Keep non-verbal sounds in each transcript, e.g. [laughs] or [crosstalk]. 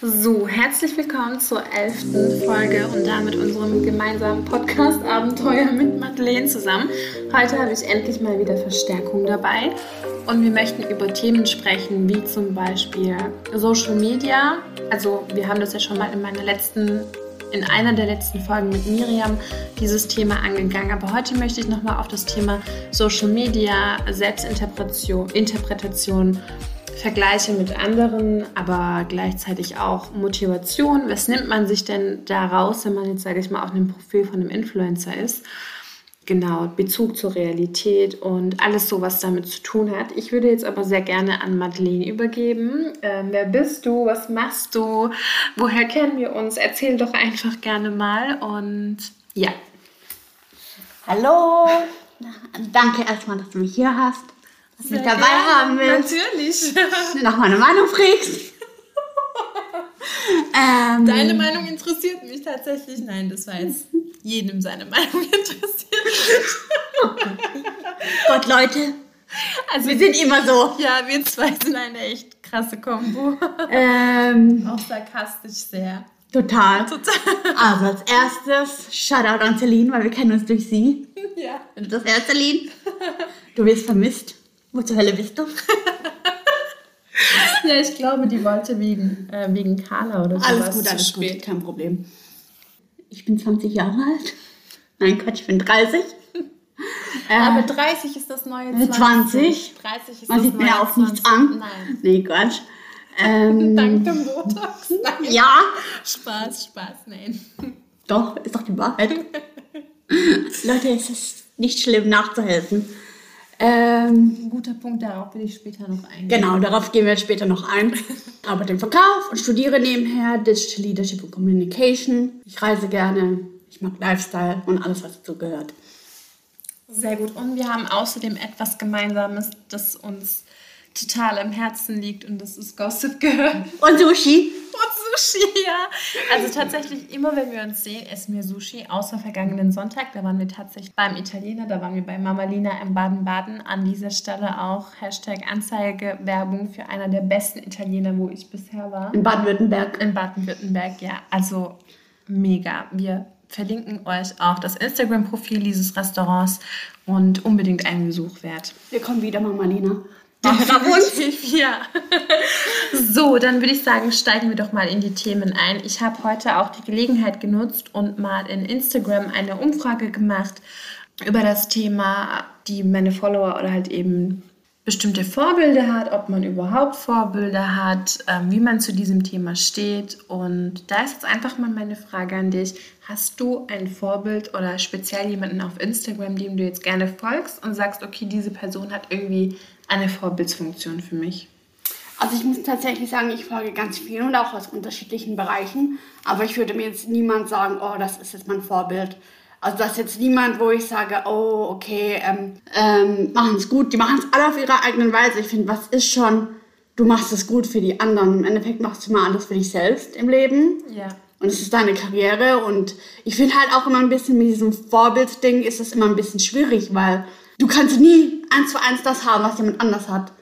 So, herzlich willkommen zur elften Folge und damit unserem gemeinsamen Podcast-Abenteuer mit Madeleine zusammen. Heute habe ich endlich mal wieder Verstärkung dabei und wir möchten über Themen sprechen, wie zum Beispiel Social Media. Also, wir haben das ja schon mal in meiner letzten in einer der letzten Folgen mit Miriam dieses Thema angegangen. Aber heute möchte ich nochmal auf das Thema Social Media, Selbstinterpretation Interpretation Vergleiche mit anderen, aber gleichzeitig auch Motivation. Was nimmt man sich denn daraus, wenn man jetzt, sage ich mal, auf einem Profil von einem Influencer ist? Genau, Bezug zur Realität und alles so, was damit zu tun hat. Ich würde jetzt aber sehr gerne an Madeleine übergeben. Ähm, wer bist du? Was machst du? Woher kennen wir uns? Erzähl doch einfach gerne mal und ja. Hallo, danke erstmal, dass du mich hier hast du mich dabei gerne. haben willst. Natürlich. [laughs] Nach meiner Meinung fragst. ähm, Deine Meinung interessiert mich tatsächlich. Nein, das war jetzt jedem seine Meinung [laughs] interessiert. Gott, Leute. Also, wir sind immer so. Ja, wir zwei sind eine echt krasse Kombo. Ähm, Auch sarkastisch sehr. Total. Total. Also als erstes, Shoutout an Celine, weil wir kennen uns durch sie. Ja. Und das erste Celine. Du wirst vermisst. Wo zur Hölle bist du? [laughs] ja, ich glaube, die wollte wegen, äh, wegen Carla oder so. Alles gut, alles spät. gut, kein Problem. Ich bin 20 Jahre alt. Nein, Quatsch, ich bin 30. Äh, [laughs] Aber 30 ist das neue 20. 20. 30 ist Man das sieht mir auch nichts an. Nein. Nee, Quatsch. Ähm, [laughs] Dank dem Botox. Nein. Ja. Spaß, Spaß, nein. Doch, ist doch die Wahrheit. Leute, es ist nicht schlimm nachzuhelfen. Ähm, guter Punkt, darauf will ich später noch eingehen. Genau, darauf gehen wir später noch ein. [laughs] Arbeite im Verkauf und studiere nebenher Digital Leadership und Communication. Ich reise gerne, ich mag Lifestyle und alles, was dazu gehört. Sehr gut. Und wir haben außerdem etwas Gemeinsames, das uns total am Herzen liegt und das ist Gossip Girl. Und Sushi. Und Sushi, ja. Also tatsächlich, immer wenn wir uns sehen, essen wir Sushi, außer vergangenen Sonntag. Da waren wir tatsächlich beim Italiener, da waren wir bei Mama Lina in Baden-Baden. An dieser Stelle auch Hashtag Anzeige, Werbung für einer der besten Italiener, wo ich bisher war. In Baden-Württemberg. In Baden-Württemberg, ja. Also mega. Wir verlinken euch auch das Instagram-Profil dieses Restaurants und unbedingt einen Besuch wert. Wir kommen wieder, Mama Lina. Definitiv, [laughs] ja. so, dann würde ich sagen, steigen wir doch mal in die Themen ein. Ich habe heute auch die Gelegenheit genutzt und mal in Instagram eine Umfrage gemacht über das Thema, die meine Follower oder halt eben bestimmte Vorbilder hat, ob man überhaupt Vorbilder hat, ähm, wie man zu diesem Thema steht. Und da ist jetzt einfach mal meine Frage an dich. Hast du ein Vorbild oder speziell jemanden auf Instagram, dem du jetzt gerne folgst und sagst, okay, diese Person hat irgendwie eine Vorbildsfunktion für mich? Also ich muss tatsächlich sagen, ich folge ganz viel und auch aus unterschiedlichen Bereichen. Aber ich würde mir jetzt niemand sagen, oh, das ist jetzt mein Vorbild. Also das ist jetzt niemand, wo ich sage, oh, okay, ähm, ähm, machen es gut. Die machen es alle auf ihre eigene Weise. Ich finde, was ist schon, du machst es gut für die anderen. Im Endeffekt machst du immer alles für dich selbst im Leben. Ja. Und es ist deine Karriere. Und ich finde halt auch immer ein bisschen mit diesem Vorbildding ist es immer ein bisschen schwierig, weil du kannst nie eins zu eins das haben, was jemand anders hat.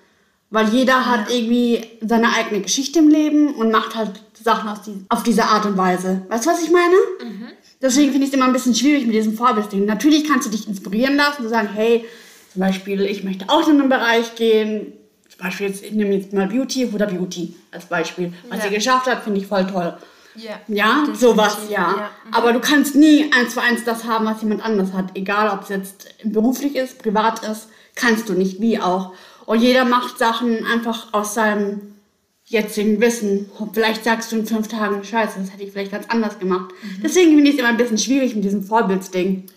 Weil jeder ja. hat irgendwie seine eigene Geschichte im Leben und macht halt Sachen auf, die, auf diese Art und Weise. Weißt du, was ich meine? Mhm. Deswegen finde ich es immer ein bisschen schwierig mit diesem Vorbildding. Natürlich kannst du dich inspirieren lassen und sagen, hey, zum Beispiel, ich möchte auch in einen Bereich gehen. Zum Beispiel, jetzt, ich nehme jetzt mal Beauty oder Beauty als Beispiel. Was ja. sie geschafft hat, finde ich voll toll. Ja, ja sowas, ja. ja. Mhm. Aber du kannst nie eins zu eins das haben, was jemand anders hat. Egal, ob es jetzt beruflich ist, privat ist, kannst du nicht, wie auch. Und jeder macht Sachen einfach aus seinem jetzigen Wissen. Vielleicht sagst du in fünf Tagen, scheiße, das hätte ich vielleicht ganz anders gemacht. Mhm. Deswegen finde ich es immer ein bisschen schwierig mit diesem Vorbildsding.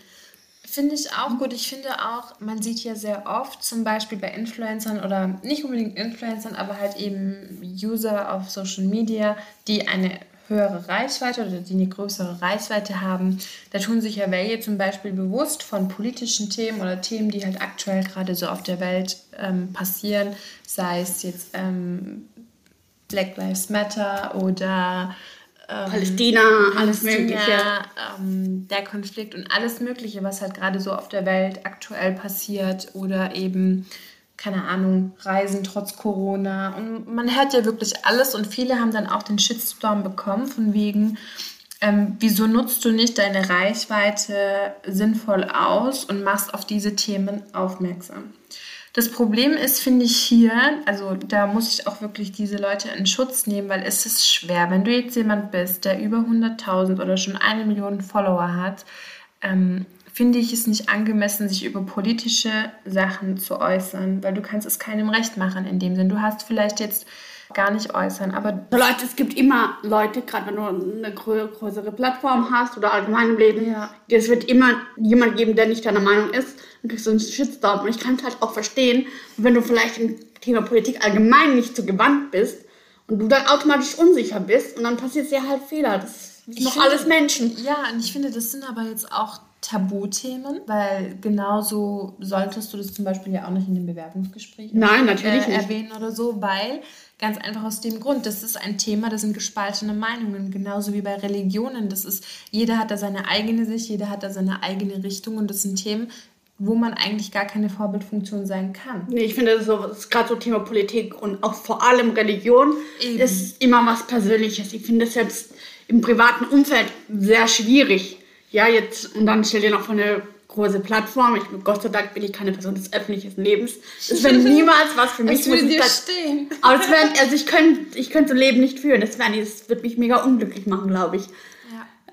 Finde ich auch gut. Ich finde auch, man sieht ja sehr oft, zum Beispiel bei Influencern oder nicht unbedingt Influencern, aber halt eben User auf Social Media, die eine höhere Reichweite oder die eine größere Reichweite haben. Da tun sich ja welche zum Beispiel bewusst von politischen Themen oder Themen, die halt aktuell gerade so auf der Welt ähm, passieren, sei es jetzt ähm, Black Lives Matter oder ähm, Palästina, alles Mögliche. Ähm, der Konflikt und alles Mögliche, was halt gerade so auf der Welt aktuell passiert oder eben keine Ahnung, reisen trotz Corona. Und man hört ja wirklich alles und viele haben dann auch den Shitstorm bekommen, von wegen, ähm, wieso nutzt du nicht deine Reichweite sinnvoll aus und machst auf diese Themen aufmerksam? Das Problem ist, finde ich hier, also da muss ich auch wirklich diese Leute in Schutz nehmen, weil es ist schwer, wenn du jetzt jemand bist, der über 100.000 oder schon eine Million Follower hat, ähm, finde ich es nicht angemessen, sich über politische Sachen zu äußern, weil du kannst es keinem recht machen in dem Sinn. Du hast vielleicht jetzt gar nicht äußern. Aber Leute, es gibt immer Leute, gerade wenn du eine größere Plattform hast oder allgemein im Leben, ja. es wird immer jemand geben, der nicht deiner Meinung ist. Dann kriegst du einen Shitstorm. Und ich kann es halt auch verstehen, wenn du vielleicht im Thema Politik allgemein nicht so gewandt bist und du dann automatisch unsicher bist und dann passiert dir halt Fehler. Das sind noch alles Menschen. Ja, und ich finde, das sind aber jetzt auch Tabuthemen, weil genauso solltest du das zum Beispiel ja auch nicht in dem Bewerbungsgespräch Nein, natürlich äh, erwähnen oder so, weil Ganz einfach aus dem Grund, das ist ein Thema, das sind gespaltene Meinungen, genauso wie bei Religionen. Das ist, jeder hat da seine eigene Sicht, jeder hat da seine eigene Richtung und das sind Themen, wo man eigentlich gar keine Vorbildfunktion sein kann. Nee, ich finde, das ist gerade so Thema Politik und auch vor allem Religion Eben. ist immer was Persönliches. Ich finde es selbst im privaten Umfeld sehr schwierig. Ja, jetzt, und dann stell dir noch von der große Plattform. Ich, Gott sei Dank bin ich keine Person des öffentlichen Lebens. Das wäre [laughs] niemals was für mich. Es würde dir stehen. Aber es wär, also ich könnte ich könnt so Leben nicht führen. Das, das würde mich mega unglücklich machen, glaube ich.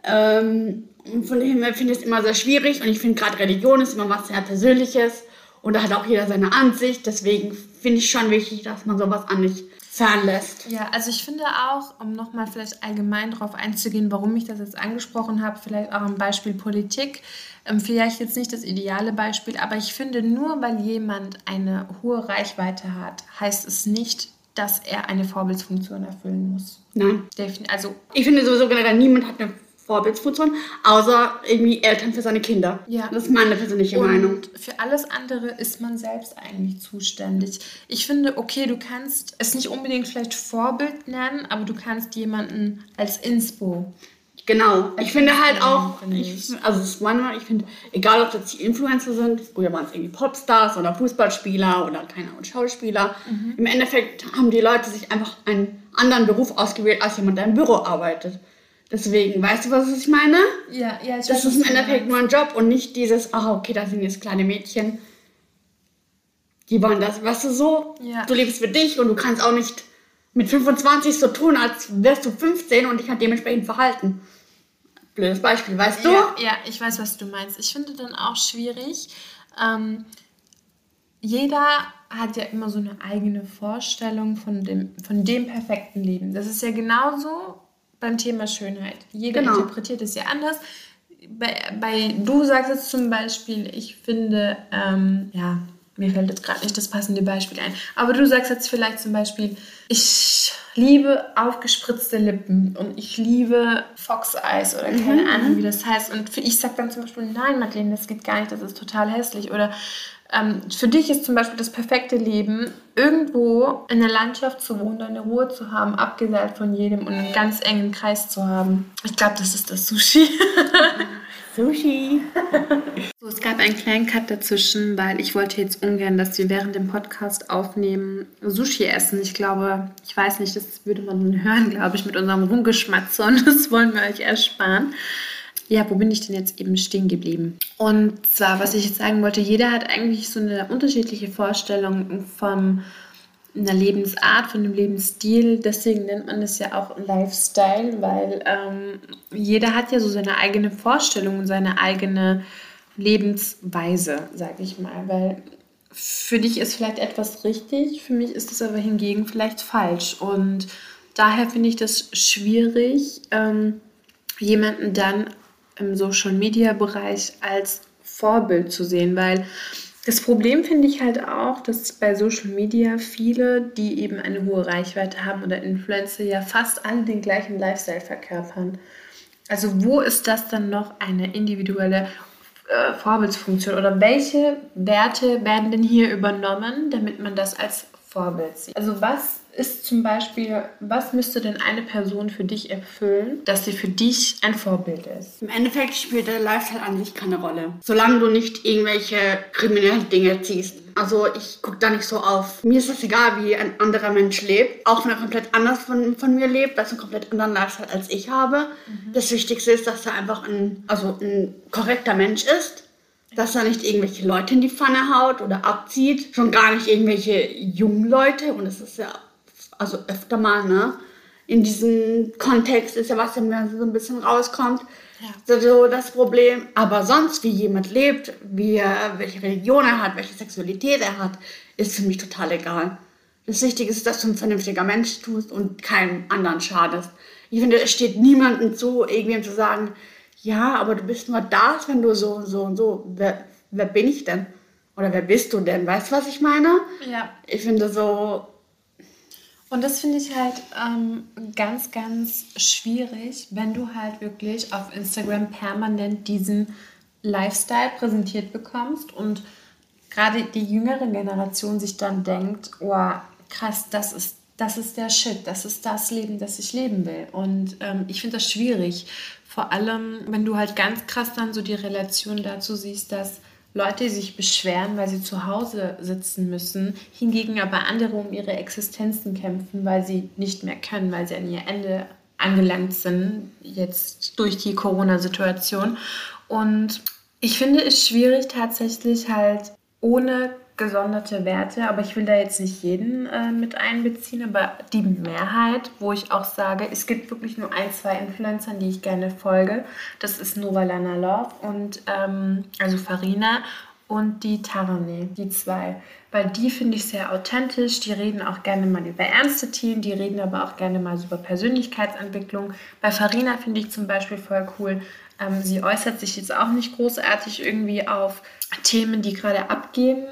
Ja. Ähm, von dem her finde ich es immer sehr schwierig und ich finde gerade Religion ist immer was sehr Persönliches und da hat auch jeder seine Ansicht. Deswegen finde ich schon wichtig, dass man sowas an nicht fernlässt. Ja, also ich finde auch, um nochmal vielleicht allgemein darauf einzugehen, warum ich das jetzt angesprochen habe, vielleicht auch am Beispiel Politik, ähm, vielleicht jetzt nicht das ideale Beispiel, aber ich finde, nur weil jemand eine hohe Reichweite hat, heißt es nicht, dass er eine Vorbildsfunktion erfüllen muss. Nein. Also ich finde sowieso generell, niemand hat eine Vorbildsfunktion, außer irgendwie Eltern für seine Kinder. Ja. Das ist meine persönliche und Meinung. Für alles andere ist man selbst eigentlich zuständig. Ich finde, okay, du kannst es nicht unbedingt vielleicht Vorbild nennen, aber du kannst jemanden als Inspo Genau. Ich finde halt auch, ich, also es manchmal, ich finde, egal ob das die Influencer sind, früher waren es irgendwie Popstars oder Fußballspieler oder keine Ahnung, Schauspieler. Mhm. Im Endeffekt haben die Leute sich einfach einen anderen Beruf ausgewählt als jemand, der im Büro arbeitet. Deswegen, weißt du, was ich meine? Ja, ja, ich Das ist im Endeffekt nur ein Job und nicht dieses, ach, okay, da sind jetzt kleine Mädchen. Die wollen das, weißt du, so. Ja. Du lebst für dich und du kannst auch nicht mit 25 so tun, als wärst du 15 und dich halt dementsprechend verhalten. Blödes Beispiel, weißt du? Ja, ja, ich weiß, was du meinst. Ich finde dann auch schwierig. Ähm, jeder hat ja immer so eine eigene Vorstellung von dem, von dem perfekten Leben. Das ist ja genauso beim Thema Schönheit. Jeder genau. interpretiert es ja anders. Bei, bei, du sagst jetzt zum Beispiel, ich finde, ähm, ja, mir fällt jetzt gerade nicht das passende Beispiel ein. Aber du sagst jetzt vielleicht zum Beispiel, ich liebe aufgespritzte Lippen und ich liebe Fox Eyes oder keine mhm. Ahnung, wie das heißt. Und ich sag dann zum Beispiel, nein, Madeleine, das geht gar nicht, das ist total hässlich. Oder ähm, für dich ist zum Beispiel das perfekte Leben, irgendwo in der Landschaft zu wohnen, eine Ruhe zu haben, abgeseilt von jedem und einen ganz engen Kreis zu haben. Ich glaube, das ist das Sushi. [laughs] Sushi. so, es gab einen kleinen Cut dazwischen, weil ich wollte jetzt ungern, dass wir während dem Podcast aufnehmen, Sushi essen. Ich glaube, ich weiß nicht, das würde man hören, glaube ich, mit unserem Rumgeschmatzer und [laughs] das wollen wir euch ersparen. Ja, wo bin ich denn jetzt eben stehen geblieben? Und zwar, was ich jetzt sagen wollte, jeder hat eigentlich so eine unterschiedliche Vorstellung vom einer Lebensart, von einem Lebensstil. Deswegen nennt man es ja auch Lifestyle, weil ähm, jeder hat ja so seine eigene Vorstellung und seine eigene Lebensweise, sag ich mal. Weil für dich ist vielleicht etwas richtig, für mich ist es aber hingegen vielleicht falsch. Und daher finde ich das schwierig, ähm, jemanden dann im Social Media Bereich als Vorbild zu sehen, weil das Problem finde ich halt auch, dass bei Social Media viele, die eben eine hohe Reichweite haben oder Influencer, ja fast alle den gleichen Lifestyle verkörpern. Also wo ist das dann noch eine individuelle äh, Vorbildsfunktion oder welche Werte werden denn hier übernommen, damit man das als Vorbild sieht? Also was ist zum Beispiel, was müsste denn eine Person für dich erfüllen, dass sie für dich ein Vorbild ist? Im Endeffekt spielt der Lifestyle an sich keine Rolle. Solange du nicht irgendwelche kriminellen Dinge ziehst. Also ich gucke da nicht so auf. Mir ist es egal, wie ein anderer Mensch lebt. Auch wenn er komplett anders von, von mir lebt, was einen komplett anderen Lifestyle als ich habe. Mhm. Das Wichtigste ist, dass er einfach ein, also ein korrekter Mensch ist. Dass er nicht irgendwelche Leute in die Pfanne haut oder abzieht. Schon gar nicht irgendwelche jungen Leute. Und es ist ja also öfter mal, ne? In diesem Kontext ist ja was, der so ein bisschen rauskommt. Ja. So das Problem. Aber sonst, wie jemand lebt, wie er, welche Religion er hat, welche Sexualität er hat, ist für mich total egal. Das Wichtige ist, dass du ein vernünftiger Mensch tust und keinem anderen schadest. Ich finde, es steht niemandem zu, irgendwem zu sagen, ja, aber du bist nur das, wenn du so und so und so. Wer, wer bin ich denn? Oder wer bist du denn? Weißt du, was ich meine? Ja. Ich finde so, und das finde ich halt ähm, ganz, ganz schwierig, wenn du halt wirklich auf Instagram permanent diesen Lifestyle präsentiert bekommst und gerade die jüngere Generation sich dann denkt, oh krass, das ist, das ist der Shit, das ist das Leben, das ich leben will. Und ähm, ich finde das schwierig, vor allem wenn du halt ganz krass dann so die Relation dazu siehst, dass Leute sich beschweren, weil sie zu Hause sitzen müssen, hingegen aber andere um ihre Existenzen kämpfen, weil sie nicht mehr können, weil sie an ihr Ende angelangt sind, jetzt durch die Corona-Situation. Und ich finde es schwierig tatsächlich halt ohne gesonderte Werte, aber ich will da jetzt nicht jeden äh, mit einbeziehen, aber die Mehrheit, wo ich auch sage, es gibt wirklich nur ein, zwei Influencern, die ich gerne folge. Das ist Nova Lana Love und ähm, also Farina und die Tarane, die zwei. Weil die finde ich sehr authentisch, die reden auch gerne mal über ernste Themen, die reden aber auch gerne mal über Persönlichkeitsentwicklung. Bei Farina finde ich zum Beispiel voll cool, ähm, sie äußert sich jetzt auch nicht großartig irgendwie auf Themen, die gerade abgehen,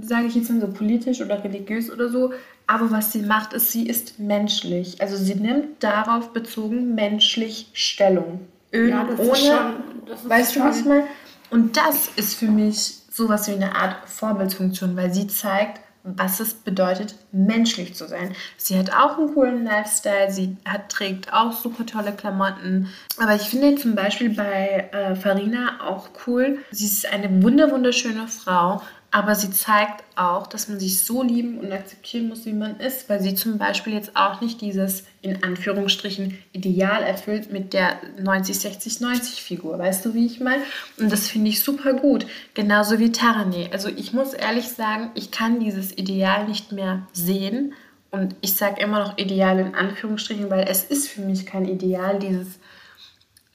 sage ich jetzt mal so politisch oder religiös oder so, aber was sie macht, ist, sie ist menschlich. Also sie nimmt darauf bezogen menschlich Stellung. Öl ja, das ohne, ist schon, weißt du, was ich meine? Und das ist für mich sowas wie eine Art Vorbildfunktion, weil sie zeigt, was es bedeutet, menschlich zu sein. Sie hat auch einen coolen Lifestyle, sie hat, trägt auch super tolle Klamotten. Aber ich finde zum Beispiel bei äh, Farina auch cool. Sie ist eine wunder wunderschöne Frau, aber sie zeigt auch, dass man sich so lieben und akzeptieren muss, wie man ist, weil sie zum Beispiel jetzt auch nicht dieses in Anführungsstrichen Ideal erfüllt mit der 90-60-90-Figur. Weißt du, wie ich meine? Und das finde ich super gut. Genauso wie Tarane. Also ich muss ehrlich sagen, ich kann dieses Ideal nicht mehr sehen. Und ich sage immer noch Ideal in Anführungsstrichen, weil es ist für mich kein Ideal, dieses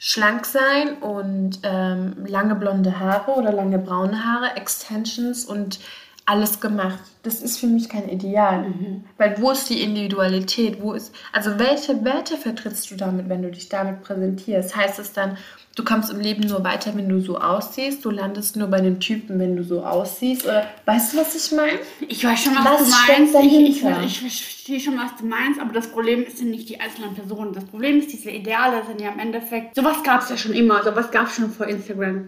schlank sein und ähm, lange blonde Haare oder lange braune Haare, Extensions und alles gemacht. Das ist für mich kein Ideal. Mhm. Weil wo ist die Individualität? Wo ist, also welche Werte vertrittst du damit, wenn du dich damit präsentierst? Heißt es dann, du kommst im Leben nur weiter, wenn du so aussiehst, du landest nur bei den Typen, wenn du so aussiehst? Oder weißt du, was ich meine? Ich weiß schon, was, was du meinst. Ich, ich, ich, ich, verstehe schon, was du meinst, aber das Problem ist ja nicht die einzelnen Personen. Das Problem ist, diese Ideale sind ja im Endeffekt, sowas gab es ja schon immer, sowas gab es schon vor Instagram.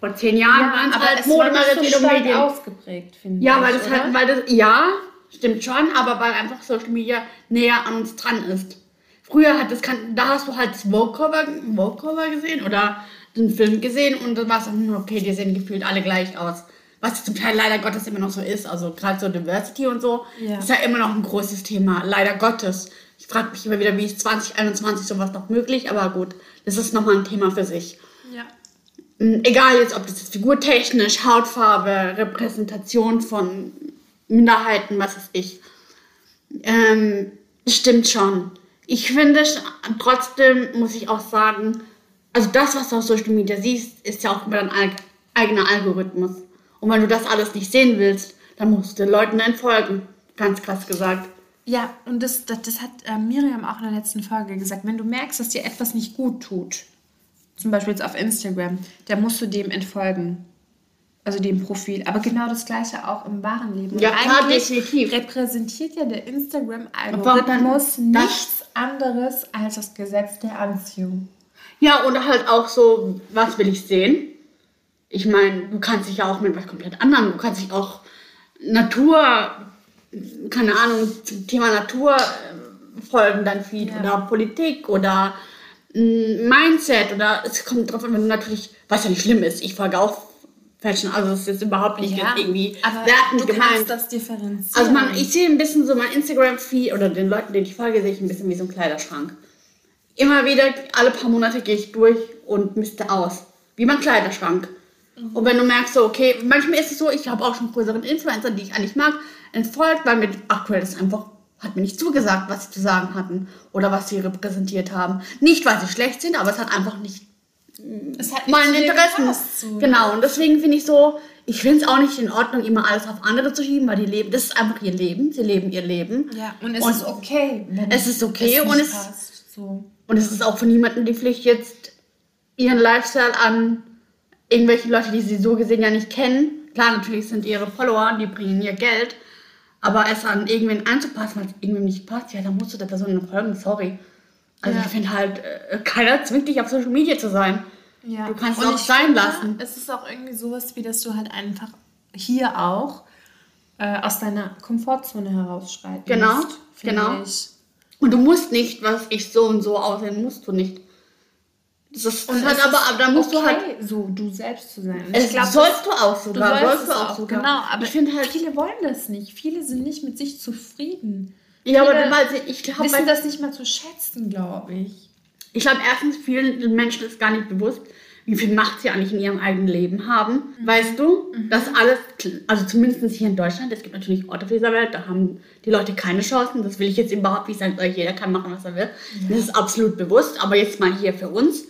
Vor zehn Jahren ja, waren es halt Modemagazine und Medien. ausgeprägt, finde ja, ich. Ja, weil das halt, weil das, ja, stimmt schon, aber weil einfach Social Media näher an uns dran ist. Früher hat das, da hast du halt Vogue-Cover Vogue gesehen oder den Film gesehen und dann war es dann, okay, die sehen gefühlt alle gleich aus. Was zum Teil leider Gottes immer noch so ist, also gerade so Diversity und so, ja. ist ja immer noch ein großes Thema, leider Gottes. Ich frage mich immer wieder, wie ist 2021 sowas noch möglich, aber gut, das ist nochmal ein Thema für sich. Ja. Hm, egal jetzt, ob das jetzt figurtechnisch, Hautfarbe, Repräsentation von Minderheiten, was weiß ich. Ähm, stimmt schon ich finde trotzdem, muss ich auch sagen, also das, was du auf Social Media siehst, ist ja auch immer dein eigener Algorithmus. Und wenn du das alles nicht sehen willst, dann musst du den Leuten entfolgen. Ganz krass gesagt. Ja, und das, das, das hat äh, Miriam auch in der letzten Folge gesagt. Wenn du merkst, dass dir etwas nicht gut tut, zum Beispiel jetzt auf Instagram, dann musst du dem entfolgen also dem Profil. Aber genau das gleiche auch im wahren Leben. Ja, klar, definitiv. repräsentiert ja der Instagram-Algorithmus nichts anderes als das Gesetz der Anziehung. Ja, und halt auch so, was will ich sehen? Ich meine, du kannst dich ja auch mit was komplett anderem, du kannst dich auch Natur, keine Ahnung, zum Thema Natur äh, folgen, dann Feed ja. oder Politik oder Mindset oder es kommt drauf an, wenn du natürlich, was ja nicht schlimm ist, ich folge auch Fashion. Also es ist überhaupt nicht Ja, jetzt irgendwie wertend gemeint. das differenzieren. Also man, ich sehe ein bisschen so mein Instagram-Feed oder den Leuten, denen ich folge, sehe ich ein bisschen wie so ein Kleiderschrank. Immer wieder, alle paar Monate gehe ich durch und misste aus. Wie mein Kleiderschrank. Und wenn du merkst, so, okay, manchmal ist es so, ich habe auch schon größeren Influencer, die ich eigentlich mag, entfolgt, weil mir aktuell das einfach, hat mir nicht zugesagt, was sie zu sagen hatten oder was sie repräsentiert haben. Nicht, weil sie schlecht sind, aber es hat einfach nicht es hat meinen zu. Genau, und deswegen finde ich so, ich finde es auch nicht in Ordnung, immer alles auf andere zu schieben, weil die leben, das ist einfach ihr Leben, sie leben ihr Leben. Ja, und es Und ist okay. Es ist okay es und es- passt, so. Und es ist auch von niemandem die Pflicht, jetzt ihren Lifestyle an irgendwelche Leute, die sie so gesehen ja nicht kennen. Klar, natürlich sind ihre Follower, die bringen ihr Geld, aber es an irgendwen anzupassen, weil es irgendwem nicht passt, ja, dann musst du der Person folgen, sorry. Also Ja. ich finde halt, äh, keiner zwingt dich auf Social Media zu sein. Ja. Du kannst es Und auch ich sein finde, lassen. Es ist auch irgendwie sowas, wie dass du halt einfach hier auch äh, aus deiner Komfortzone herausschreiten Genau, musst, genau. Ich. Und du musst nicht, was ich so und so aussehen, musst du nicht. Das ist Und es aber, aber da musst du halt. okay, so du selbst zu sein. Ich glaub, sollst du auch das- sogar. du sollst du auch auch, sogar. genau. Aber ich finde halt. viele wollen das nicht. Viele sind nicht mit sich zufrieden. Ja, aber viele weil sie, ich glaube, Wissen das nicht mal zu schätzen, glaube ich. ich glaube, erstens, vielen Menschen ist gar nicht bewusst, wie viel Macht sie eigentlich in ihrem eigenen Leben haben. Mhm. Weißt du, dass alles, also zumindest hier in Deutschland, es gibt natürlich Orte auf dieser Welt, da haben die Leute keine Chancen. Das will ich jetzt überhaupt nicht sagen, jeder kann machen, was er will. Das ist absolut bewusst. Aber jetzt mal hier für uns.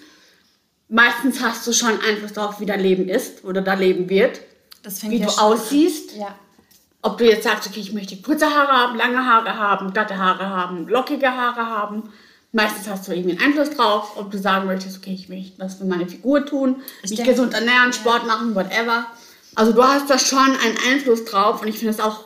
Meistens hast du schon Einfluss darauf, wie dein Leben ist oder da leben wird. Wie ja du aussiehst. Ja. Ob du jetzt sagst, okay, ich möchte kurze Haare haben, lange Haare haben, glatte Haare haben, lockige Haare haben. Meistens hast du irgendwie einen Einfluss drauf, ob du sagen möchtest, okay, ich möchte was für meine Figur tun, mich denke- gesund ernähren, Sport machen, whatever. Also du hast da schon einen Einfluss drauf und ich finde es auch,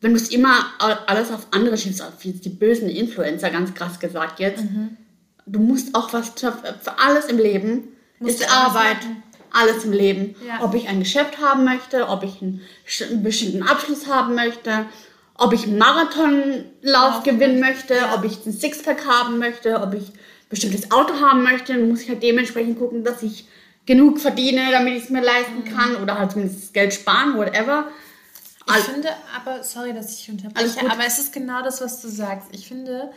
wenn du es immer alles auf andere schiebst, auf die bösen Influencer, ganz krass gesagt jetzt, Mhm. Du musst auch was für, für alles im Leben, Musst ist Arbeit, machen. alles im Leben. Ja. Ob ich ein Geschäft haben möchte, ob ich einen, einen bestimmten Abschluss haben möchte, ob ich einen Marathonlauf gewinnen möchte, ja. ob ich ein Sixpack haben möchte, ob ich ein bestimmtes Auto haben möchte, dann muss ich halt dementsprechend gucken, dass ich genug verdiene, damit ich es mir leisten Mhm. kann oder halt zumindest das Geld sparen, whatever. Ich Al- finde aber, sorry, dass ich unterbreche, aber es ist genau das, was du sagst. Ich finde,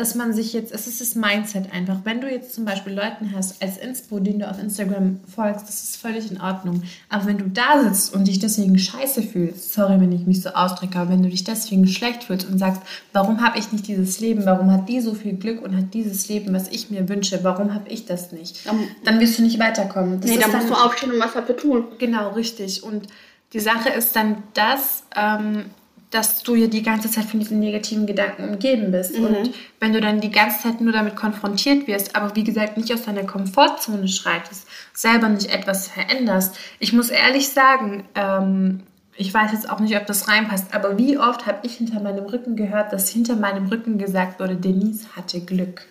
dass man sich jetzt, es ist das Mindset einfach. Wenn du jetzt zum Beispiel Leuten hast als Inspo, denen du auf Instagram folgst, das ist völlig in Ordnung. Aber wenn du da sitzt und dich deswegen scheiße fühlst, sorry, wenn ich mich so ausdrücke, aber wenn du dich deswegen schlecht fühlst und sagst, warum habe ich nicht dieses Leben, warum hat die so viel Glück und hat dieses Leben, was ich mir wünsche, warum habe ich das nicht? Dann- Dann wirst du nicht weiterkommen. Das nee, ist da musst dann- du aufstehen und was dafür tun. Genau, richtig. Und die Sache ist dann das, ähm, dass du ja die ganze Zeit von diesen negativen Gedanken umgeben bist. Und wenn du dann die ganze Zeit nur damit konfrontiert wirst, aber wie gesagt nicht aus deiner Komfortzone schreitest, selber nicht etwas veränderst. Ich muss ehrlich sagen, ähm, ich weiß jetzt auch nicht, ob das reinpasst, aber wie oft habe ich hinter meinem Rücken gehört, dass hinter meinem Rücken gesagt wurde, Denise hatte Glück.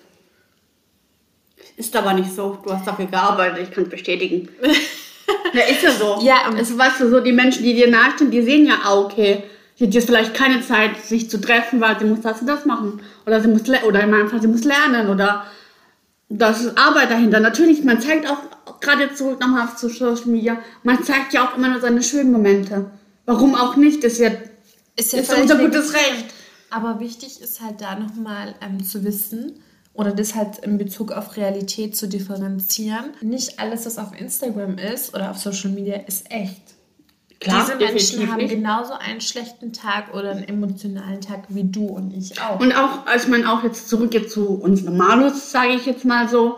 Ist aber nicht so. Du hast dafür gearbeitet, ich kann es bestätigen. [laughs] ja, ist ja so. Ja, und- es weißt du so, die Menschen, die dir nahestehen, die sehen ja, ah, okay, sie hat jetzt vielleicht keine Zeit, sich zu treffen, weil sie muss das und das machen. Oder sie muss, oder in meinem Fall, sie muss lernen oder das ist Arbeit dahinter. Natürlich, man zeigt auch, gerade jetzt zurück nochmal zu Social Media, man zeigt ja auch immer nur seine schönen Momente. Warum auch nicht? Das Ist ist völlig unser gutes. Recht. Aber wichtig ist halt da nochmal ähm, zu wissen oder das halt in Bezug auf Realität zu differenzieren. Nicht alles, was auf Instagram ist oder auf Social Media, ist echt. Klar, Diese Menschen haben nicht. genauso einen schlechten Tag oder einen emotionalen Tag wie du und ich auch. Und auch, also ich meine, auch jetzt zurück jetzt zu uns Normalos, sage ich jetzt mal so,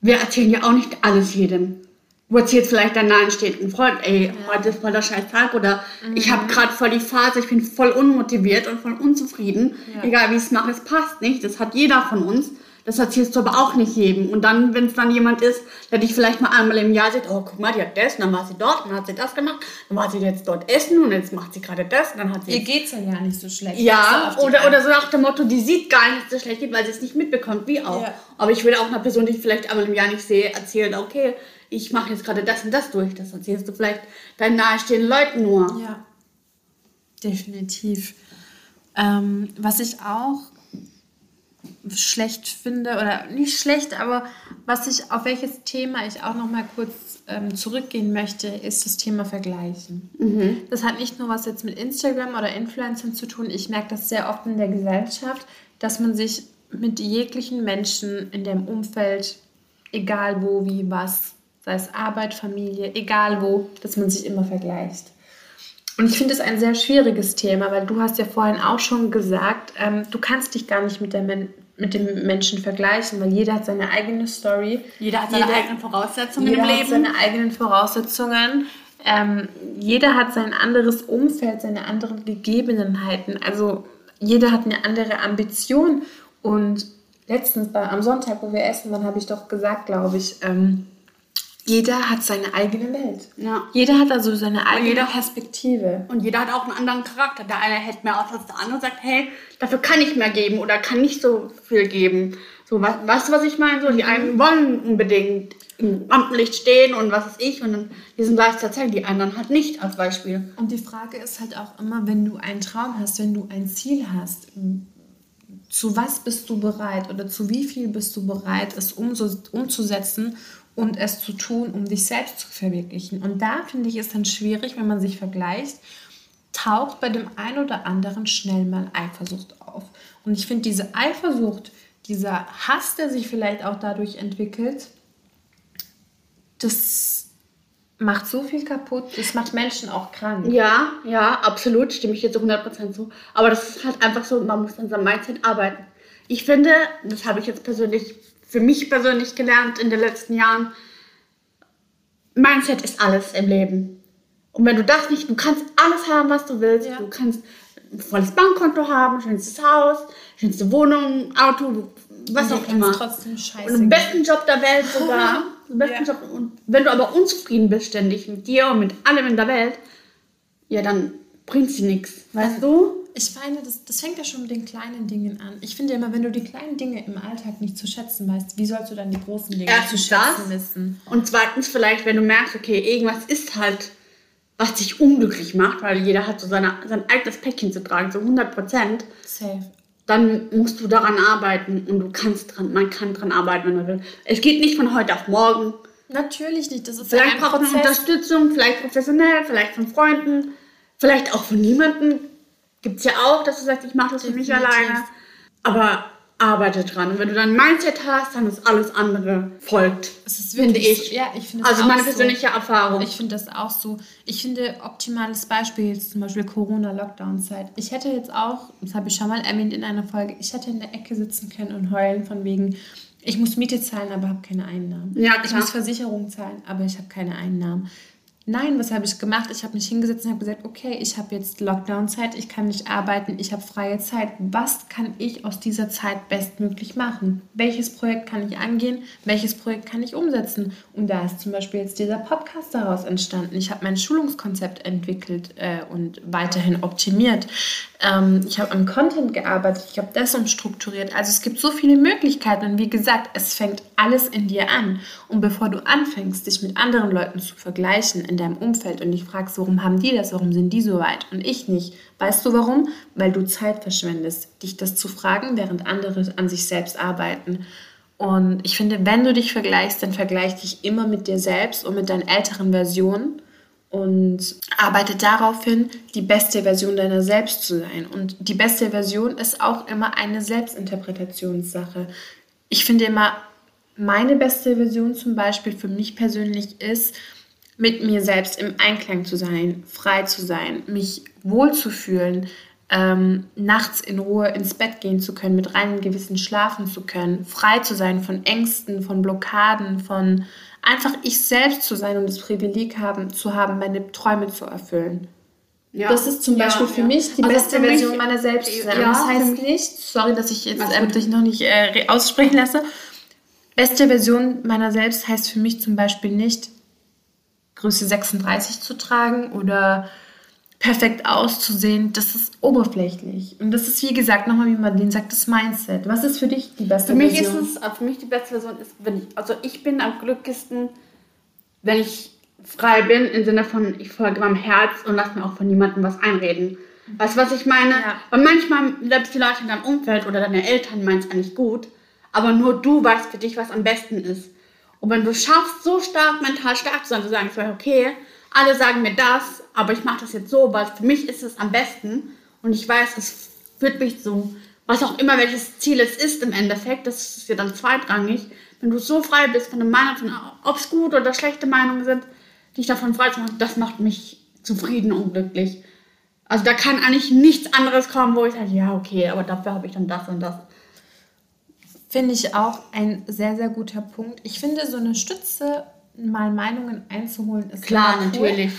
wir erzählen ja auch nicht alles jedem. Du erzählst vielleicht deinem nahestehenden Freund, ey, heute ist voll der scheiß Tag oder ich habe gerade voll die Phase, ich bin voll unmotiviert und voll unzufrieden. Ja. Egal wie ich es mache, es passt nicht. Das hat jeder von uns. Das erzählst du aber auch nicht jedem. Und dann, wenn es dann jemand ist, der dich vielleicht mal einmal im Jahr sieht, oh, guck mal, die hat das, und dann war sie dort, und dann hat sie das gemacht, dann war sie jetzt dort essen und jetzt macht sie gerade das, und dann hat sie Ihr geht's ja gar nicht so schlecht. ja, So oder, oder so nach dem Motto, die sieht gar nicht so schlecht, weil sie es nicht mitbekommt, wie auch. Ja. Aber ich würde auch einer Person, die ich vielleicht einmal im Jahr nicht sehe, erzählen, okay, ich mache jetzt gerade das und das durch. Das erzählst du vielleicht deinen nahestehenden Leuten nur. Ja, definitiv. Ähm, was ich auch schlecht finde oder nicht schlecht, aber was ich auf welches Thema ich auch noch mal kurz ähm, zurückgehen möchte, ist das Thema Vergleichen. Mhm. Das hat nicht nur was jetzt mit Instagram oder Influencern zu tun. Ich merke das sehr oft in der Gesellschaft, dass man sich mit jeglichen Menschen in dem Umfeld, egal wo, wie, was, sei es Arbeit, Familie, egal wo, dass man sich immer vergleicht. Und ich finde es ein sehr schwieriges Thema, weil du hast ja vorhin auch schon gesagt, ähm, du kannst dich gar nicht mit, der Men mit dem Menschen vergleichen, weil jeder hat seine eigene Story. Jeder hat seine jeder, eigenen Voraussetzungen jeder im Leben. Hat seine eigenen Voraussetzungen. Ähm, jeder hat sein anderes Umfeld, seine anderen Gegebenheiten. Also jeder hat eine andere Ambition. Und letztens bei, am Sonntag, wo wir essen dann habe ich doch gesagt, glaube ich, ähm, jeder hat seine eigene Welt. Ja. Jeder hat also seine eigene jeder, Perspektive. Und jeder hat auch einen anderen Charakter. Der eine hält mehr aus als der andere und sagt, hey, dafür kann ich mehr geben oder kann nicht so viel geben. So, was, weißt du, was ich meine? So, die einen wollen unbedingt im Rampenlicht stehen und was ist ich und dann diesen Lifestyle zeigen, die anderen halt nicht als Beispiel. Und die Frage ist halt auch immer, wenn du einen Traum hast, wenn du ein Ziel hast, zu was bist du bereit oder zu wie viel bist du bereit, es umzusetzen und es zu tun, um dich selbst zu verwirklichen. Und da finde ich es dann schwierig, wenn man sich vergleicht, taucht bei dem einen oder anderen schnell mal Eifersucht auf. Und ich finde diese Eifersucht, dieser Hass, der sich vielleicht auch dadurch entwickelt, das macht so viel kaputt. Das macht Menschen auch krank. Ja, ja, absolut, stimme ich jetzt zu 100% zu. Aber das ist halt einfach so, man muss an seinem Mindset arbeiten. Ich finde, das habe ich jetzt persönlich für mich persönlich gelernt in den letzten Jahren, Mindset ist alles im Leben. Und wenn du das nicht, du kannst alles haben, was du willst. Ja. Du kannst ein volles Bankkonto haben, schönstes Haus, schönste Wohnung, Auto, was auch immer. Trotzdem scheiße und den besten Job der Welt [laughs] sogar. den besten ja. Job. Und wenn du aber unzufrieden bist ständig mit dir und mit allem in der Welt, ja, dann bringt sie nichts. Weißt du? Ich meine, das, das fängt ja schon mit den kleinen Dingen an. Ich finde immer, wenn du die kleinen Dinge im Alltag nicht zu schätzen weißt, wie sollst du dann die großen Dinge Erstens zu schätzen das. wissen? Und zweitens vielleicht, wenn du merkst, okay, irgendwas ist halt, was dich unglücklich macht, weil jeder hat so seine, sein eigenes Päckchen zu tragen, so 100 Prozent. Safe. Dann musst du daran arbeiten und du kannst dran, man kann dran arbeiten, wenn man will. Es geht nicht von heute auf morgen. Natürlich nicht. Das ist vielleicht braucht man Unterstützung, vielleicht professionell, vielleicht von Freunden, vielleicht auch von niemandem Gibt es ja auch, dass du sagst, ich mache das für mich alleine. Aber arbeite dran. Und wenn du dann ein Mindset hast, dann ist alles andere folgt. Das ist finde ich. Ja, ich finde Also meine persönliche so. Erfahrung. Ich finde das auch so. Ich finde, optimales Beispiel jetzt zum Beispiel Corona-Lockdown-Zeit. Ich hätte jetzt auch, das habe ich schon mal erwähnt in einer Folge, ich hätte in der Ecke sitzen können und heulen von wegen, ich muss Miete zahlen, aber habe keine Einnahmen. Ja, klar. Ich muss Versicherung zahlen, aber ich habe keine Einnahmen. Nein, was habe ich gemacht? Ich habe mich hingesetzt und habe gesagt, okay, ich habe jetzt Lockdown-Zeit, ich kann nicht arbeiten, ich habe freie Zeit. Was kann ich aus dieser Zeit bestmöglich machen? Welches Projekt kann ich angehen? Welches Projekt kann ich umsetzen? Und da ist zum Beispiel jetzt dieser Podcast daraus entstanden. Ich habe mein Schulungskonzept entwickelt äh, und weiterhin optimiert. Ähm, ich habe am Content gearbeitet, ich habe das umstrukturiert. Also es gibt so viele Möglichkeiten und wie gesagt, es fängt alles in dir an. Und bevor du anfängst, dich mit anderen Leuten zu vergleichen, in deinem Umfeld und dich fragst, warum haben die das, warum sind die so weit und ich nicht. Weißt du warum? Weil du Zeit verschwendest, dich das zu fragen, während andere an sich selbst arbeiten. Und ich finde, wenn du dich vergleichst, dann vergleich dich immer mit dir selbst und mit deinen älteren Versionen und arbeite darauf hin, die beste Version deiner selbst zu sein. Und die beste Version ist auch immer eine Selbstinterpretationssache. Ich finde immer, meine beste Version zum Beispiel für mich persönlich ist, mit mir selbst im Einklang zu sein, frei zu sein, mich wohlzufühlen, ähm, nachts in Ruhe ins Bett gehen zu können, mit reinem Gewissen schlafen zu können, frei zu sein von Ängsten, von Blockaden, von einfach ich selbst zu sein und das Privileg haben, zu haben, meine Träume zu erfüllen. Ja. Das ist zum Beispiel ja, für ja. mich die also beste Version mich, meiner selbst sein. das heißt nicht, sorry, dass ich jetzt ähm, dich noch nicht äh, aussprechen lasse. Beste Version meiner selbst heißt für mich zum Beispiel nicht, Größe 36 zu tragen oder perfekt auszusehen, das ist oberflächlich. Und das ist, wie gesagt, nochmal, wie man den sagt, das Mindset. Was ist für dich die beste für Version? Für mich ist es, für mich die beste Version ist, wenn ich, also ich bin am glücklichsten, wenn ich frei bin, im Sinne von, ich folge meinem Herz und lasse mir auch von niemandem was einreden. Weißt du, was ich meine? Ja. Weil manchmal, selbst die Leute in deinem Umfeld oder deine Eltern meinen es eigentlich gut, aber nur du weißt für dich, was am besten ist. Und wenn du schaffst, so stark mental stark zu sein, zu sagen, okay, alle sagen mir das, aber ich mache das jetzt so, weil für mich ist es am besten und ich weiß, es führt mich so, was auch immer welches Ziel es ist im Endeffekt, das ist ja dann zweitrangig. Wenn du so frei bist von der Meinung, ob es gute oder schlechte Meinungen sind, dich davon frei zu machen, das macht mich zufrieden und glücklich. Also da kann eigentlich nichts anderes kommen, wo ich sage, ja, okay, aber dafür habe ich dann das und das. Finde ich auch ein sehr, sehr guter Punkt. Ich finde, so eine Stütze, mal Meinungen einzuholen, ist Klar, cool. natürlich.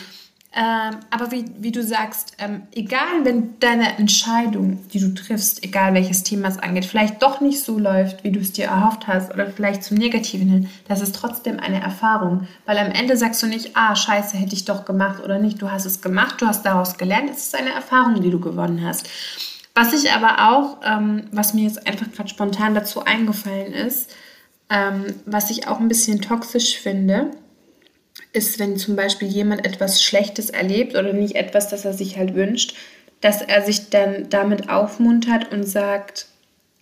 Ähm, aber wie, wie du sagst, ähm, egal, wenn deine Entscheidung, die du triffst, egal welches Thema es angeht, vielleicht doch nicht so läuft, wie du es dir erhofft hast oder vielleicht zum Negativen hin, das ist trotzdem eine Erfahrung. Weil am Ende sagst du nicht, ah, scheiße, hätte ich doch gemacht oder nicht. Du hast es gemacht, du hast daraus gelernt, es ist eine Erfahrung, die du gewonnen hast. Was ich aber auch, ähm, was mir jetzt einfach gerade spontan dazu eingefallen ist, ähm, was ich auch ein bisschen toxisch finde, ist, wenn zum Beispiel jemand etwas Schlechtes erlebt oder nicht etwas, das er sich halt wünscht, dass er sich dann damit aufmuntert und sagt,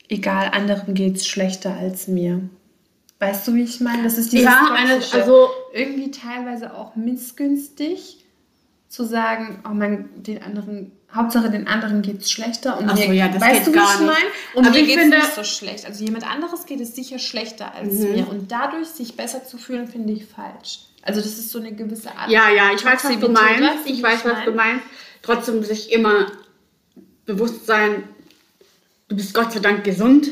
egal, anderen geht es schlechter als mir. Weißt du, wie ich meine? Das ist dieses Ja, eine- also- irgendwie teilweise auch missgünstig zu sagen, oh mein, den anderen, Hauptsache den anderen geht es schlechter und Ach so, mir, ja, das weißt geht du, wie gar ich nicht. meine? Und Aber mir ich geht es finde- nicht so schlecht. Also jemand anderes geht es sicher schlechter als Mhm. mir und dadurch sich besser zu fühlen, finde ich falsch. Also das ist so eine gewisse Art. Ja, ja, ich weiß, was du meinst. Ich weiß, was du meinst. Trotzdem sich immer bewusst sein, du bist Gott sei Dank gesund.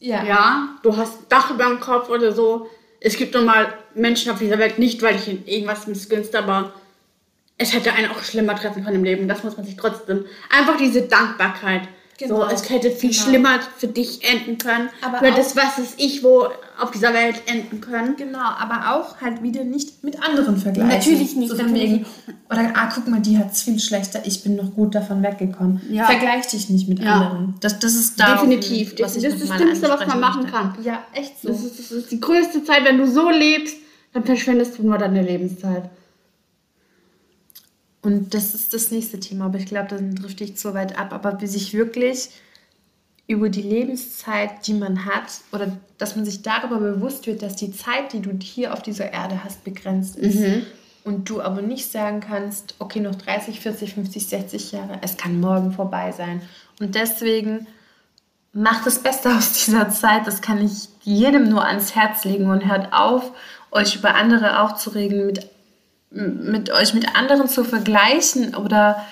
Ja. Ja, du hast ein Dach über dem Kopf oder so. Es gibt nun mal Menschen auf dieser Welt, nicht weil ich in irgendwas missgünste, aber es hätte einen auch schlimmer treffen können im Leben. Das muss man sich trotzdem. Einfach diese Dankbarkeit. Genau. So, es hätte viel Genau. schlimmer für dich enden können. Aber für das, was es ich wo auf dieser Welt enden können. Genau, aber auch halt wieder nicht mit anderen vergleichen. Natürlich nicht, So von wegen, oder, ah, guck mal, die hat es viel schlechter, ich bin noch gut davon weggekommen. Ja. Vergleich dich nicht mit Ja. anderen. Das, das ist da Definitiv. Das ist das nochmal Dümmste, was man machen kann. Ja, echt so. Das ist, das ist die größte Zeit, wenn du so lebst, dann verschwendest du nur deine Lebenszeit. Und das ist das nächste Thema, aber ich glaube, dann drifte ich zu weit ab. Aber wie sich wirklich über die Lebenszeit, die man hat, oder dass man sich darüber bewusst wird, dass die Zeit, die du hier auf dieser Erde hast, begrenzt ist. Und du aber nicht sagen kannst, okay, noch 30, 40, 50, 60 Jahre, es kann morgen vorbei sein. Und deswegen macht das Beste [laughs] aus dieser Zeit. Das kann ich jedem nur ans Herz legen und hört auf, euch über andere aufzuregen, mit mit euch mit anderen zu vergleichen oder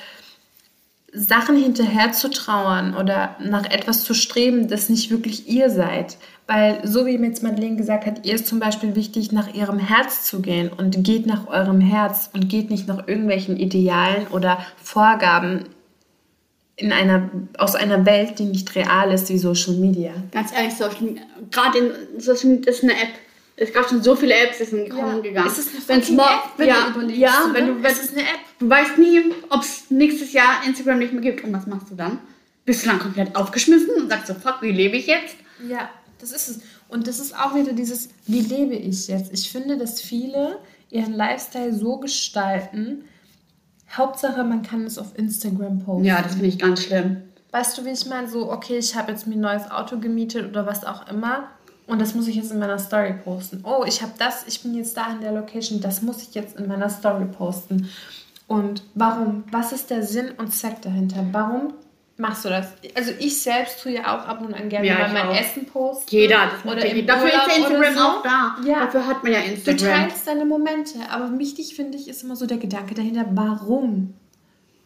Sachen hinterher zu trauern oder nach etwas zu streben, das nicht wirklich ihr seid. Weil, so wie jetzt Madeleine gesagt hat, ihr ist zum Beispiel wichtig, nach ihrem Herz zu gehen und geht nach eurem Herz und geht nicht nach irgendwelchen Idealen oder Vorgaben in einer, aus einer Welt, die nicht real ist wie Social Media. Ganz ehrlich, Social, gerade in Social Media ist eine App. Es gab schon so viele Apps, die sind gekommen und gegangen. Es ist eine fucking mor- App, wenn ja, du überlegst, Ja, wenn du, wenn, Es ist eine App. Du weißt nie, ob es nächstes Jahr Instagram nicht mehr gibt. Und was machst du dann? Bist du dann komplett aufgeschmissen und sagst so, fuck, wie lebe ich jetzt? Ja, das ist es. Und das ist auch wieder dieses, wie lebe ich jetzt? Ich finde, dass viele ihren Lifestyle so gestalten, Hauptsache, man kann es auf Instagram posten. Ja, das finde ich ganz schlimm. Weißt du, wie ich meine? So, okay, ich habe jetzt mir ein neues Auto gemietet oder was auch immer. Und das muss ich jetzt in meiner Story posten. Oh, ich habe das, ich bin jetzt da in der Location, das muss ich jetzt in meiner Story posten. Und warum? Was ist der Sinn und Zweck dahinter? Warum machst du das? Also ich selbst tue ja auch ab und an gerne Ja, mal mein auch. Essen posten. Jeder, das oder im. Dafür ist Urlaub ja Instagram so. auch da. Ja. Dafür hat man ja Du Instagram. teilst deine Momente, aber wichtig finde ich ist immer so der Gedanke dahinter, warum?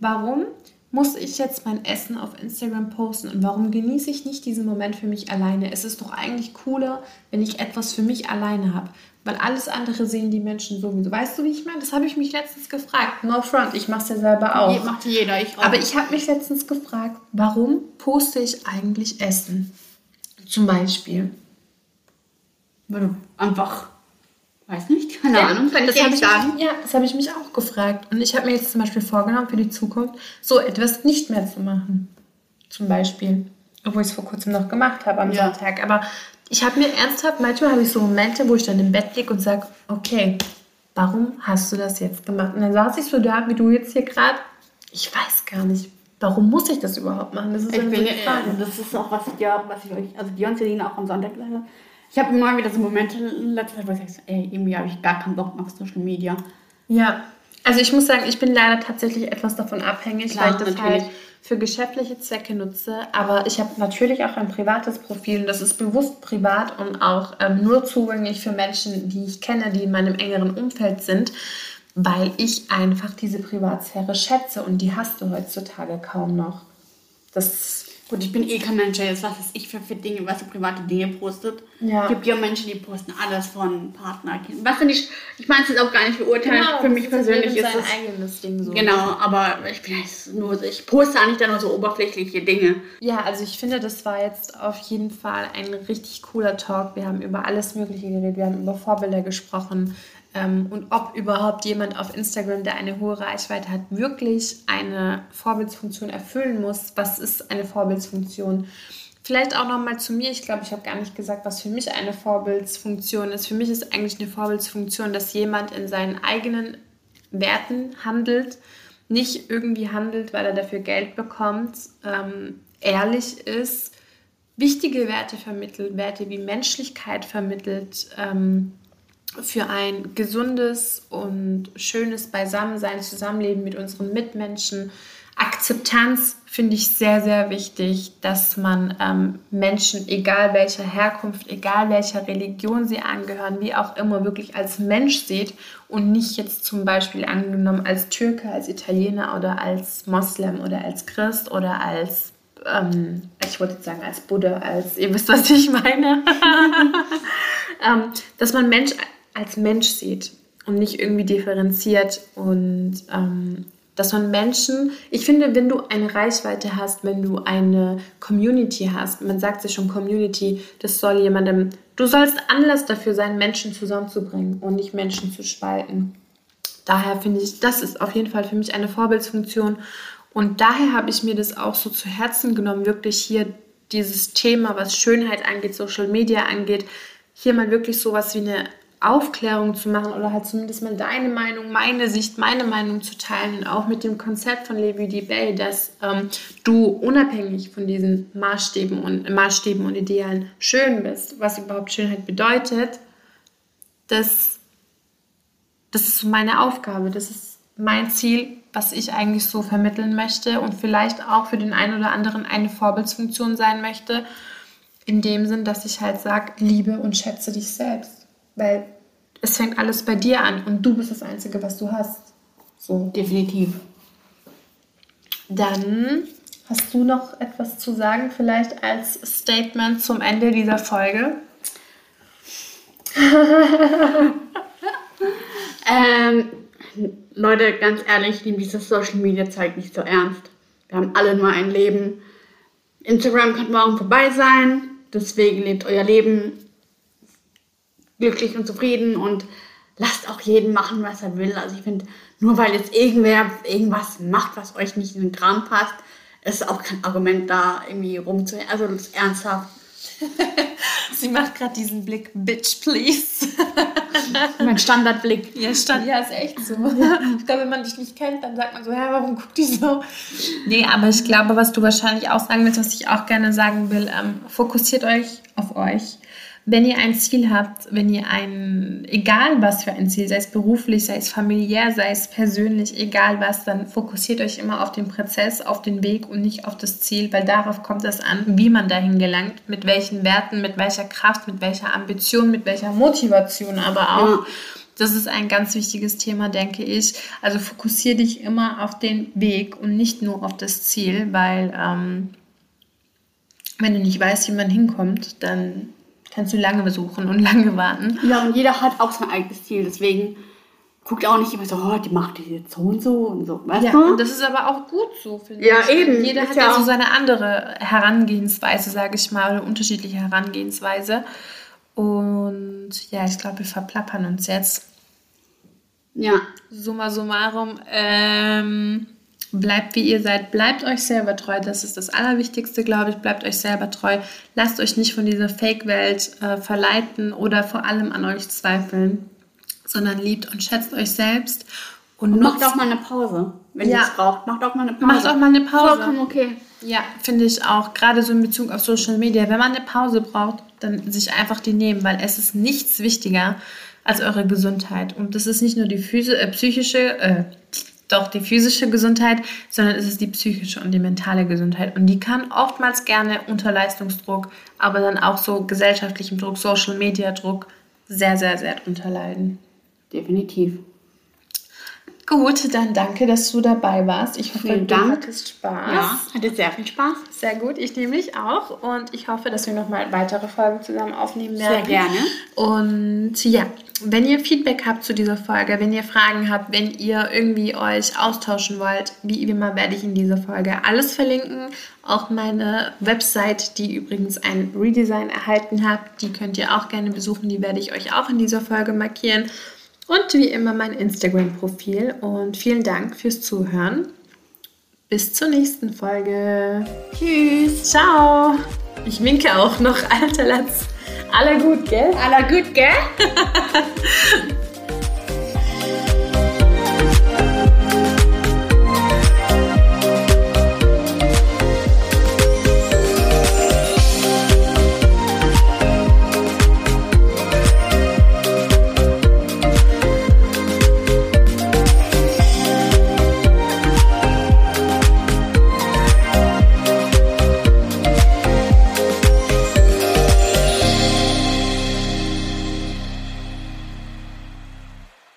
Warum muss ich jetzt mein Essen auf Instagram posten und warum genieße ich nicht diesen Moment für mich alleine? Es ist doch eigentlich cooler, wenn ich etwas für mich alleine habe, weil alles andere sehen die Menschen sowieso. Weißt du, wie ich meine? Das habe ich mich letztens gefragt. No front, ich mache es ja selber auch. Je- Macht jeder, ich auch. Aber ich habe mich letztens gefragt, warum poste ich eigentlich Essen? Zum Beispiel. Weil du einfach, weiß nicht, keine Ahnung, kann ich das habe nicht ich sagen. Mich, ja, das habe ich mich auch gefragt. Und ich habe mir jetzt zum Beispiel vorgenommen, für die Zukunft so etwas nicht mehr zu machen. Zum Beispiel. Obwohl ich es vor kurzem noch gemacht habe am Ja. Sonntag. Aber ich habe mir ernsthaft, manchmal habe ich so Momente, wo ich dann im Bett liege und sage, okay, warum hast du das jetzt gemacht? Und dann saß ich so da, wie du jetzt hier gerade. Ich weiß gar nicht. warum muss ich das überhaupt machen? Das ist Ich eine bin, Frage. äh, das ist auch was ich ja, was ich euch, also die und Celine auch am Sonntag gesagt habe. Ich habe immer wieder so Momente in letzter Zeit, wo ich sage, ey, irgendwie habe ich gar keinen Bock mehr auf Social Media. Ja, also ich muss sagen, ich bin leider tatsächlich etwas davon abhängig, Klar, weil ich das natürlich. halt für geschäftliche Zwecke nutze. Aber ich habe natürlich auch ein privates Profil und das ist bewusst privat und auch ähm, nur zugänglich für Menschen, die ich kenne, die in meinem engeren Umfeld sind, weil ich einfach diese Privatsphäre schätze und die hast du heutzutage kaum noch. Das Gut, ich bin eh kein Mensch, der jetzt was weiß ich für, für Dinge, was für private Dinge postet. Ja. Es gibt ja Menschen, die posten alles von Partner, Kind. Was finde ich, ich meine es jetzt auch gar nicht beurteilt. für mich persönlich ist es. eigenes Ding so. Genau, aber ich bin jetzt nur, ich poste eigentlich da nur so oberflächliche Dinge. Ja, also ich finde, das war jetzt auf jeden Fall ein richtig cooler Talk. Wir haben über alles Mögliche geredet, wir haben über Vorbilder gesprochen ähm, und ob überhaupt jemand auf Instagram, der eine hohe Reichweite hat, wirklich eine Vorbildsfunktion erfüllen muss. Was ist eine Vorbildsfunktion? Vielleicht auch nochmal zu mir. Ich glaube, ich habe gar nicht gesagt, was für mich eine Vorbildsfunktion ist. Für mich ist eigentlich eine Vorbildsfunktion, dass jemand in seinen eigenen Werten handelt, nicht irgendwie handelt, weil er dafür Geld bekommt, ähm, ehrlich ist, wichtige Werte vermittelt, Werte wie Menschlichkeit vermittelt, ähm, für ein gesundes und schönes Beisammensein, Zusammenleben mit unseren Mitmenschen. Akzeptanz finde ich sehr, sehr wichtig, dass man ähm, Menschen, egal welcher Herkunft, egal welcher Religion sie angehören, wie auch immer, wirklich als Mensch sieht und nicht jetzt zum Beispiel angenommen als Türke, als Italiener oder als Moslem oder als Christ oder als, ähm, ich wollte sagen als Buddha, als, ihr wisst, was ich meine, [laughs] ähm, dass man Mensch als Mensch sieht und nicht irgendwie differenziert und ähm, dass man Menschen, ich finde, wenn du eine Reichweite hast, wenn du eine Community hast, man sagt sich schon Community, das soll jemandem, du sollst Anlass dafür sein, Menschen zusammenzubringen und nicht Menschen zu spalten. Daher finde ich, das ist auf jeden Fall für mich eine Vorbildsfunktion und daher habe ich mir das auch so zu Herzen genommen, wirklich hier dieses Thema, was Schönheit angeht, Social Media angeht, hier mal wirklich sowas wie eine Aufklärung zu machen oder halt zumindest mal deine Meinung, meine Sicht, meine Meinung zu teilen und auch mit dem Konzept von Levi D. Bay, dass ähm, du unabhängig von diesen Maßstäben und Maßstäben und Idealen schön bist, was überhaupt Schönheit bedeutet, das, das ist meine Aufgabe, das ist mein Ziel, was ich eigentlich so vermitteln möchte und vielleicht auch für den einen oder anderen eine Vorbildsfunktion sein möchte, in dem Sinn, dass ich halt sage, liebe und schätze dich selbst. Weil es fängt alles bei dir an und du bist das Einzige, was du hast. So. Definitiv. Dann hast du noch etwas zu sagen, vielleicht als Statement zum Ende dieser Folge? [laughs] Ähm, Leute, ganz ehrlich, nehmt dieses Social Media Zeug nicht so ernst. Wir haben alle nur ein Leben. Instagram kann morgen vorbei sein. Deswegen lebt euer Leben glücklich und zufrieden und lasst auch jeden machen, was er will. Also ich finde, nur weil jetzt irgendwer irgendwas macht, was euch nicht in den Kram passt, ist auch kein Argument da irgendwie rumzuhören. Also das ist ernsthaft. [laughs] Sie macht gerade diesen Blick, Bitch, please. [laughs] Mein Standardblick. Ja, stand, ja, ist echt so. Ich glaube, wenn man dich nicht kennt, dann sagt man so, ja, warum guckt die so? Nee, aber ich glaube, was du wahrscheinlich auch sagen willst, was ich auch gerne sagen will, ähm, fokussiert euch auf euch. Wenn ihr ein Ziel habt, wenn ihr ein, egal was für ein Ziel, sei es beruflich, sei es familiär, sei es persönlich, egal was, dann fokussiert euch immer auf den Prozess, auf den Weg und nicht auf das Ziel, weil darauf kommt es an, wie man dahin gelangt, mit welchen Werten, mit welcher Kraft, mit welcher Ambition, mit welcher Motivation aber auch. Ja. Das ist ein ganz wichtiges Thema, denke ich. Also fokussiere dich immer auf den Weg und nicht nur auf das Ziel, weil ähm, wenn du nicht weißt, wie man hinkommt, dann kannst du lange besuchen und [laughs] lange warten. Ja, und jeder hat auch sein eigenes Ziel. Deswegen guckt auch nicht immer so, oh, die macht das jetzt so und so und so. Weißt Ja, du? und das ist aber auch gut so, finde Ja, ich. eben. Jeder hat ja ja so seine andere Herangehensweise, sage ich mal, oder unterschiedliche Herangehensweise. Und ja, ich glaube, wir verplappern uns jetzt. ja. Summa summarum, ähm, bleibt wie ihr seid, bleibt euch selber treu. Das ist das Allerwichtigste, glaube ich. Bleibt euch selber treu. Lasst euch nicht von dieser Fake-Welt äh, verleiten oder vor allem an euch zweifeln, sondern liebt und schätzt euch selbst Und, und macht auch mal eine Pause, wenn ja. ihr es braucht. Macht auch mal eine Pause. Macht auch mal eine Pause. Vollkommen okay. Ja, finde ich auch. Gerade so in Bezug auf Social Media. Wenn man eine Pause braucht, dann sich einfach die nehmen, weil es ist nichts wichtiger als eure Gesundheit. Und das ist nicht nur die Physi äh, psychische, äh, doch die physische Gesundheit, sondern es ist die psychische und die mentale Gesundheit. Und die kann oftmals gerne unter Leistungsdruck, aber dann auch so gesellschaftlichem Druck, Social Media Druck sehr, sehr, sehr drunter leiden. Definitiv. Gut, dann danke, dass du dabei warst. Ich hoffe, Vielen du Dank. hattest Spaß. Ja, hatte sehr viel Spaß. Sehr gut, ich nehme mich auch und ich hoffe, dass wir nochmal weitere Folgen zusammen aufnehmen werden. Sehr gerne. Und ja, wenn ihr Feedback habt zu dieser Folge, wenn ihr Fragen habt, wenn ihr irgendwie euch austauschen wollt, wie immer werde ich in dieser Folge alles verlinken. Auch meine Website, die übrigens ein Redesign erhalten hat, die könnt ihr auch gerne besuchen. Die werde ich euch auch in dieser Folge markieren und wie immer mein Instagram-Profil. Und vielen Dank fürs Zuhören. Bis zur nächsten Folge. Tschüss. Ciao. Ich winke auch noch. Alter Latz. Aller gut, gell? Aller gut, gell? [laughs]